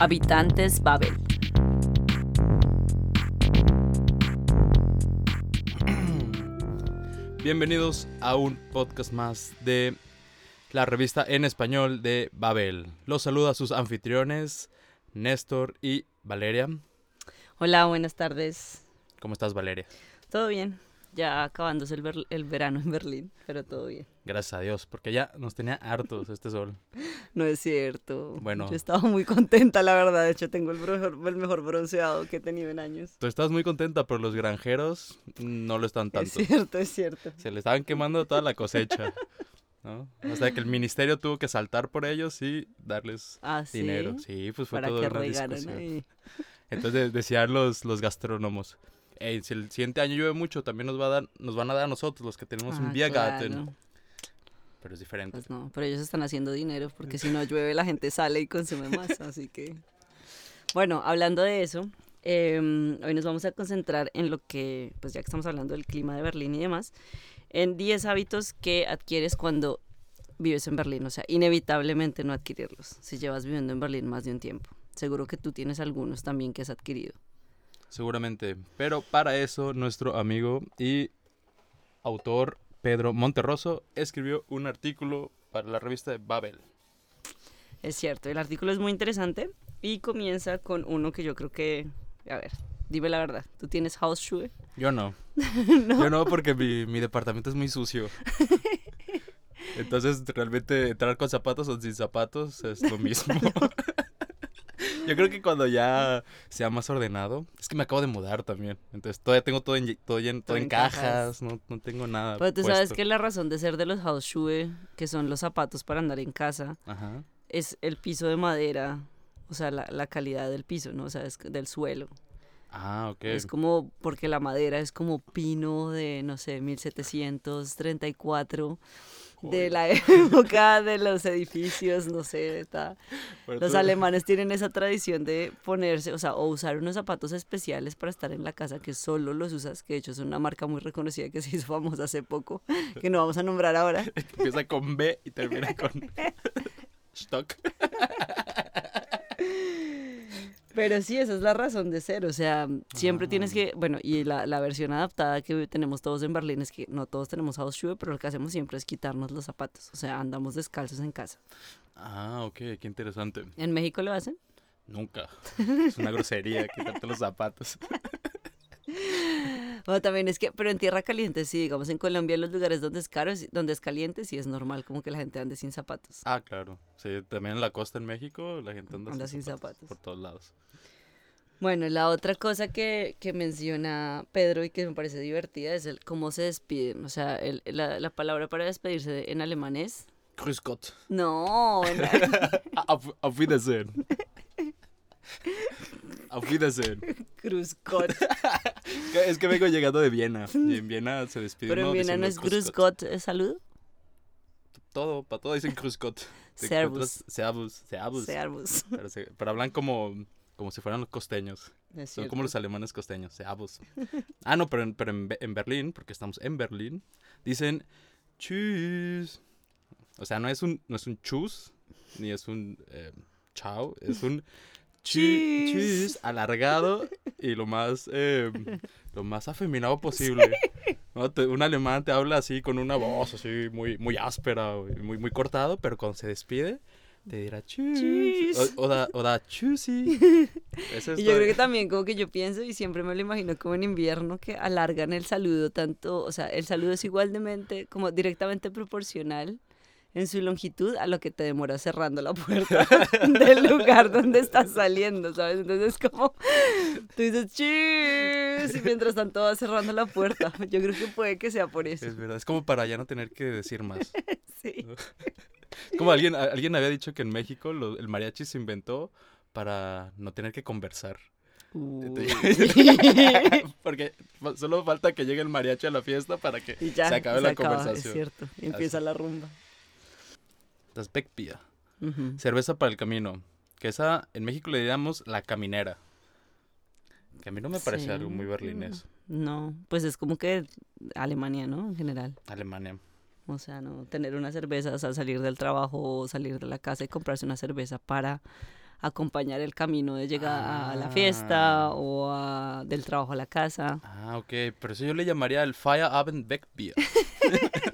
Habitantes Babel. Bienvenidos a un podcast más de la revista en español de Babel. Los saluda a sus anfitriones, Néstor y Valeria. Hola, buenas tardes. ¿Cómo estás, Valeria? ¿Todo bien? Ya acabándose el, ver- el verano en Berlín, pero todo bien. Gracias a Dios, porque ya nos tenía hartos este sol. No es cierto. Bueno. Yo estaba muy contenta, la verdad. De hecho, tengo el mejor, el mejor bronceado que he tenido en años. Tú estás muy contenta, pero los granjeros no lo están tanto. Es cierto, es cierto. Se le estaban quemando toda la cosecha. ¿no? O sea que el ministerio tuvo que saltar por ellos y darles Ah, sí. dinero. Sí, pues fue Para todo que una regaran discusión. ahí. Entonces decían los, los gastrónomos, "Ey, si el siguiente año llueve mucho, también nos, va a dar, nos van a dar a nosotros, los que tenemos Ah, un Biergarten. claro. Pero es diferente. Pues no, pero ellos están haciendo dinero porque si no llueve la gente sale y consume más, así que... Bueno, hablando de eso, eh, hoy nos vamos a concentrar en lo que, pues ya que estamos hablando del clima de Berlín y demás, en 10 hábitos que adquieres cuando vives en Berlín, o sea, inevitablemente no adquirirlos si llevas viviendo en Berlín más de un tiempo. Seguro que tú tienes algunos también que has adquirido. Seguramente. Pero para eso, nuestro amigo y autor Pedro Monterroso escribió un artículo para la revista de Babel. Es cierto, el artículo es muy interesante y comienza con uno que yo creo que, a ver, dime la verdad, ¿tú tienes Hausschuhe? Yo no. Yo no porque mi, mi departamento es muy sucio. Entonces, realmente entrar con zapatos o sin zapatos es lo mismo. Yo creo que cuando ya sea más ordenado, es que me acabo de mudar también. Entonces, todavía tengo todo en, todo en, todo en cajas, no, no tengo nada. Pero tú sabes que la razón de ser de los Hausschuhe, que son los zapatos para andar en casa, Ajá. es el piso de madera, o sea, la, la calidad del piso, ¿no? O sea, es del suelo. Ah, ok. Es como, porque la madera es como pino de, no sé, 1734, de la época de los edificios, no sé, está... Los alemanes tienen esa tradición de ponerse, o sea, o usar unos zapatos especiales para estar en la casa que solo los usas, que de hecho es una marca muy reconocida que se hizo famosa hace poco, que no vamos a nombrar ahora. Empieza con B y termina con Stock. Pero sí, esa es la razón de ser, o sea, siempre tienes que, bueno, y la, la versión adaptada que tenemos todos en Berlín es que no todos tenemos Hausschuhe, pero lo que hacemos siempre es quitarnos los zapatos, o sea, andamos descalzos en casa. Ah, ok, qué interesante. ¿En México lo hacen? Nunca. Es una grosería quitarte los zapatos. O también es que, pero en tierra caliente, sí, digamos en Colombia, en los lugares donde es caro, donde es caliente, sí es normal como que la gente ande sin zapatos. Ah, claro. Sí, también en la costa en México la gente anda, Anda sin, sin zapatos, zapatos. por todos lados. Bueno, la otra cosa que, que menciona Pedro y que me parece divertida es el cómo se despiden. O sea, el- la, la palabra para despedirse de- en alemán es... Grüß Gott. No, en- Auf, auf Wiedersehen. Auf Wiedersehen. Grüß Gott. Es que vengo llegando de Viena. Y en Viena se despiden. Pero en Viena no es Grüß Gott, ¿es salud? Todo, para todo dicen Grüß Gott. Servus. Servus. Servus. Servus. Pero, se- pero hablan como, como si fueran los costeños. Son como los alemanes costeños, Servus. Ah, no, pero, en, pero en, Be- en Berlín, porque estamos en Berlín, dicen Tschüss. O sea, no es un, no es un Tschüss, ni es un eh, Chao, es un Tschüss alargado y lo más, eh, lo más afeminado posible. ¿no? Te- un alemán te habla así con una voz así muy, muy áspera, muy, muy cortado, pero cuando se despide te dirá. Tschüss. O, o da, o da es Y yo creo que también como que yo pienso y siempre me lo imagino como en invierno que alargan el saludo tanto, o sea, el saludo es igual de mente, como directamente proporcional en su longitud a lo que te demora cerrando la puerta del lugar donde estás saliendo, ¿sabes? Entonces como tú dices y mientras tanto vas cerrando la puerta. Yo creo que puede que sea por eso. Es verdad, es como para ya no tener que decir más. Sí. Como alguien, alguien había dicho que en México lo- el mariachi se inventó para no tener que conversar. Porque solo falta que llegue el mariachi a la fiesta para que ya se acabe la acaba, conversación. Es cierto, empieza Así. la rumba. Das Beckbier. Ujú. Cerveza para el camino. Que esa en México le diríamos la caminera. Que a mí no me parece Sí. algo muy berlinés. No, pues es como que Alemania, ¿no? En general. Alemania. O sea, no tener una cerveza, o sea, salir del trabajo o salir de la casa y comprarse una cerveza para acompañar el camino de llegada a la fiesta Ah. o a- del trabajo a la casa. Ah, ok. Pero eso yo le llamaría el Feierabend Wegbier.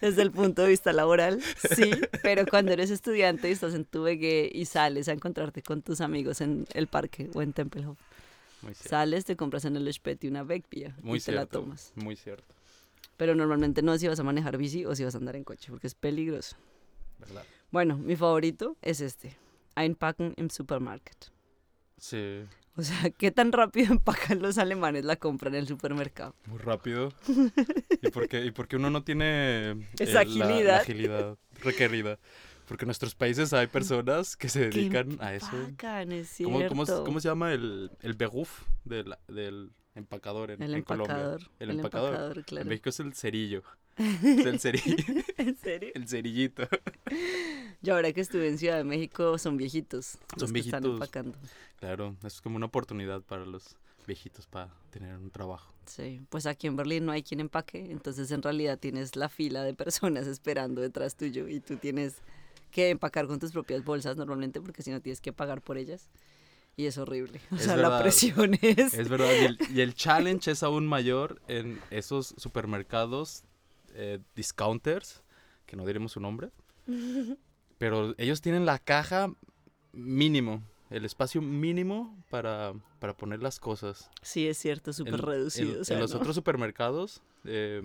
Desde el punto de vista laboral, sí, pero cuando eres estudiante y estás en tu VG y sales a encontrarte con tus amigos en el parque o en Tempelhof, sales, te compras en el Speti una Beckbier Muy y te la tomas. Muy cierto. Pero normalmente no si vas a manejar bici o si vas a andar en coche, porque es peligroso. ¿Verdad? Bueno, mi favorito es este. Einpacken im Supermarket. Sí. O sea, ¿qué tan rápido empacan los alemanes la compra en el supermercado? Muy rápido. ¿Y por qué, y por qué uno no tiene eh, Esa la- La, agilidad. agilidad requerida? Porque en nuestros países hay personas que se dedican a eso. Empacan, es ¿Cómo, cierto. cómo, se- cómo se llama el, el beruf del, del empacador en, El en Colombia? empacador. El empacador. claro. En México es el cerillo. Es el, ceri- ¿En serio? el cerillito. Yo ahora que estuve en Ciudad de México son viejitos. los Son que están viejitos. empacando. Claro, es como una oportunidad para los viejitos para tener un trabajo. Sí, pues aquí en Berlín no hay quien empaque, entonces en realidad tienes la fila de personas esperando detrás tuyo y tú tienes que empacar con tus propias bolsas normalmente porque si no tienes que pagar por ellas. Y es horrible. O Es sea, la verdad. presión es... Es verdad, y el, y el challenge es aún mayor en esos supermercados eh, discounters, que no diremos su nombre, pero ellos tienen la caja mínimo, el espacio mínimo para, para poner las cosas. Sí, es cierto, súper reducido. En, o sea, en los ¿no? otros supermercados, em,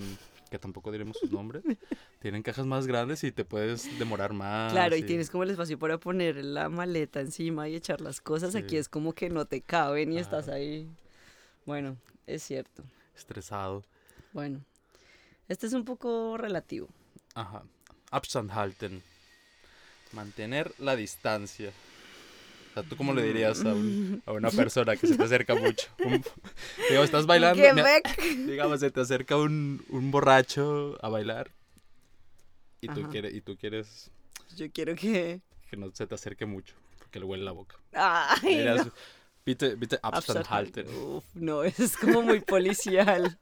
que tampoco diremos sus nombres, tienen cajas más grandes y te puedes demorar más. Claro, y tienes como el espacio para poner la maleta encima y echar las cosas. Aquí Sí. es como que no te caben y estás Ajá. ahí. Bueno, es cierto. Estresado. Bueno, este es un poco relativo. Ajá. Abstand halten. Mantener la distancia. O sea, ¿tú cómo le dirías a, un- a una persona que se te acerca mucho? Un- digo, estás bailando. ¡Qué mira, bec! digamos, se te acerca un, un borracho a bailar. Y tú, quieres, y tú quieres Yo quiero que... que no se te acerque mucho. Porque le huele la boca. ¡Ay, Dirías, no! bitte, bitte Abstand Abstand halten. Uf, no, eso es como muy policial.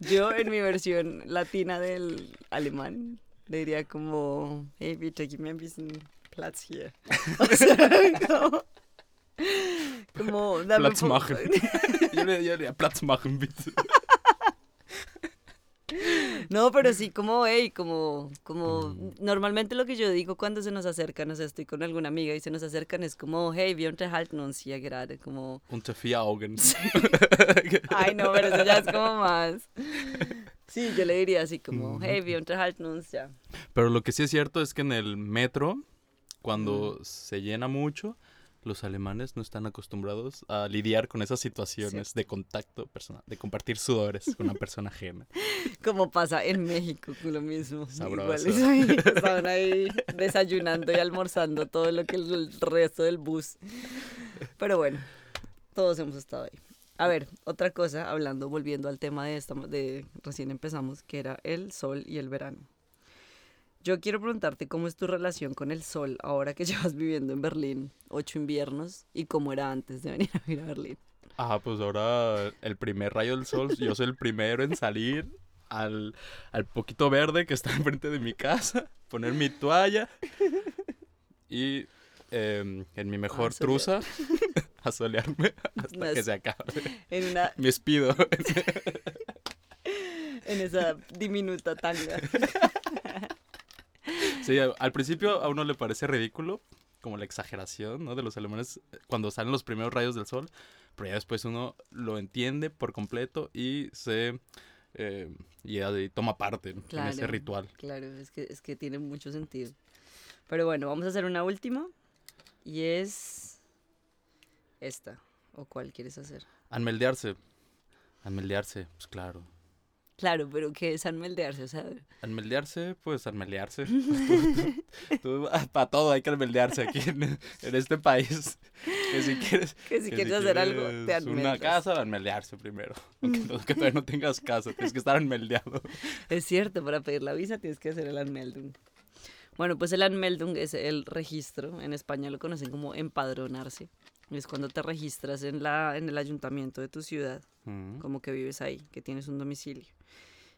Yo en mi versión latina del alemán le diría como, hey, bitte, gib mir ein bisschen Platz hier. O sea, como, como dame Platz machen. Yo le yo le diría Platz machen, bitte. No, pero sí como, hey, como, como, Mm. normalmente lo que yo digo cuando se nos acercan, o sea, estoy con alguna amiga y se nos acercan es como, hey, wir unterhalten uns hier gerade, como, Unter vier Augen. Ay, no, pero eso ya es como más. Sí, yo le diría así como, Ujú. hey, unterhalten uns ya. Pero lo que sí es cierto es que en el metro, cuando se llena mucho, los alemanes no están acostumbrados a lidiar con esas situaciones de contacto personal, de compartir sudores con una persona ajena. Como pasa en México, con lo mismo. Sabroso. Igual es ahí, estaban ahí desayunando y almorzando todo lo que el resto del bus. Pero bueno, todos hemos estado ahí. A ver, otra cosa, hablando, volviendo al tema de esta, de recién empezamos, que era el sol y el verano. Yo quiero preguntarte cómo es tu relación con el sol ahora que llevas viviendo en Berlín ocho inviernos y cómo era antes de venir a vivir a Berlín. Ah, pues ahora el primer rayo del sol, yo soy el primero en salir al, al poquito verde que está enfrente de mi casa, poner mi toalla y em, en mi mejor solear. truza a solearme hasta Unas- que se acabe. En, una, Mi espido. en esa diminuta tanga. Sí, al principio a uno le parece ridículo, como la exageración, ¿no? De los alemanes cuando salen los primeros rayos del sol, pero ya después uno lo entiende por completo y se... eh, y, y toma parte en ese Claro. ritual. Claro, es que, es que tiene mucho sentido. Pero bueno, vamos a hacer una última. Y es esta. ¿O cuál quieres hacer? Anmeldearse. Anmeldearse, pues claro. Claro, pero ¿qué es anmeldearse? O sea, Anmeldearse, pues anmeldearse. Para todo hay que anmeldearse aquí en, en este país. Que si quieres, que si que quieres hacer algo, te quieres Una casa, anmeldearse primero. Aunque, no- que todavía no tengas casa, tienes que estar anmeldeado. Es cierto, para pedir la visa tienes que hacer el Anmeldung. Bueno, pues el Anmeldung es el registro. En España lo conocen como empadronarse. Es cuando te registras en, la, en el ayuntamiento de tu ciudad. Mm. como que vives ahí, que tienes un domicilio.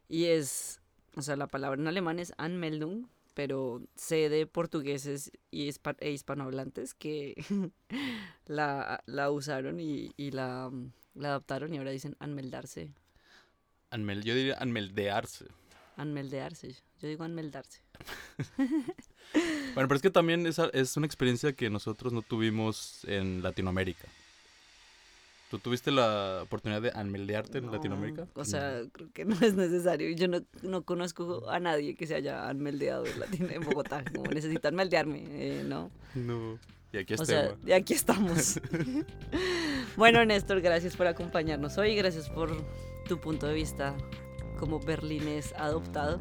Y es, o sea, la palabra en alemán es Anmeldung pero sé de portugueses y hispa- e hispanohablantes que la, la usaron y, y la, la adaptaron y ahora dicen anmeldarse, Anmel, yo diría anmeldearse. anmeldearse. Yo digo anmeldarse. Bueno, pero es que también esa es una experiencia que nosotros no tuvimos en Latinoamérica. ¿Tú tuviste la oportunidad de anmeldearte en No, Latinoamérica? O sea, creo que no es necesario. Yo no, no conozco a nadie que se haya anmeldeado en, Latino- en Bogotá. Como necesito anmeldearme, eh, ¿no? No. Y aquí O está. sea, de aquí estamos. bueno, Néstor, gracias por acompañarnos hoy. Gracias por tu punto de vista como berlinés adoptado.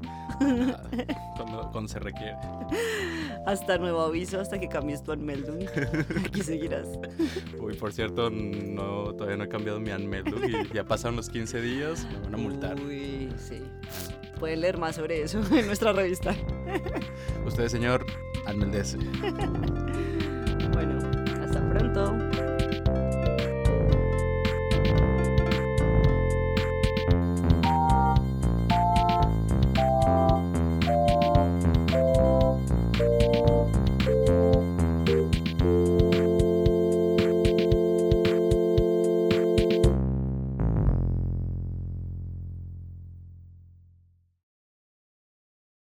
cuando, cuando se requiere. Hasta nuevo aviso, hasta que cambies tu Anmeldung. Aquí seguirás. Uy, por cierto, no, todavía no he cambiado mi Anmeldung y ya pasaron los 15 días, me van a multar. Uy, sí. Pueden leer más sobre eso en nuestra revista. Usted, señor, anmeldese. Bueno, hasta pronto.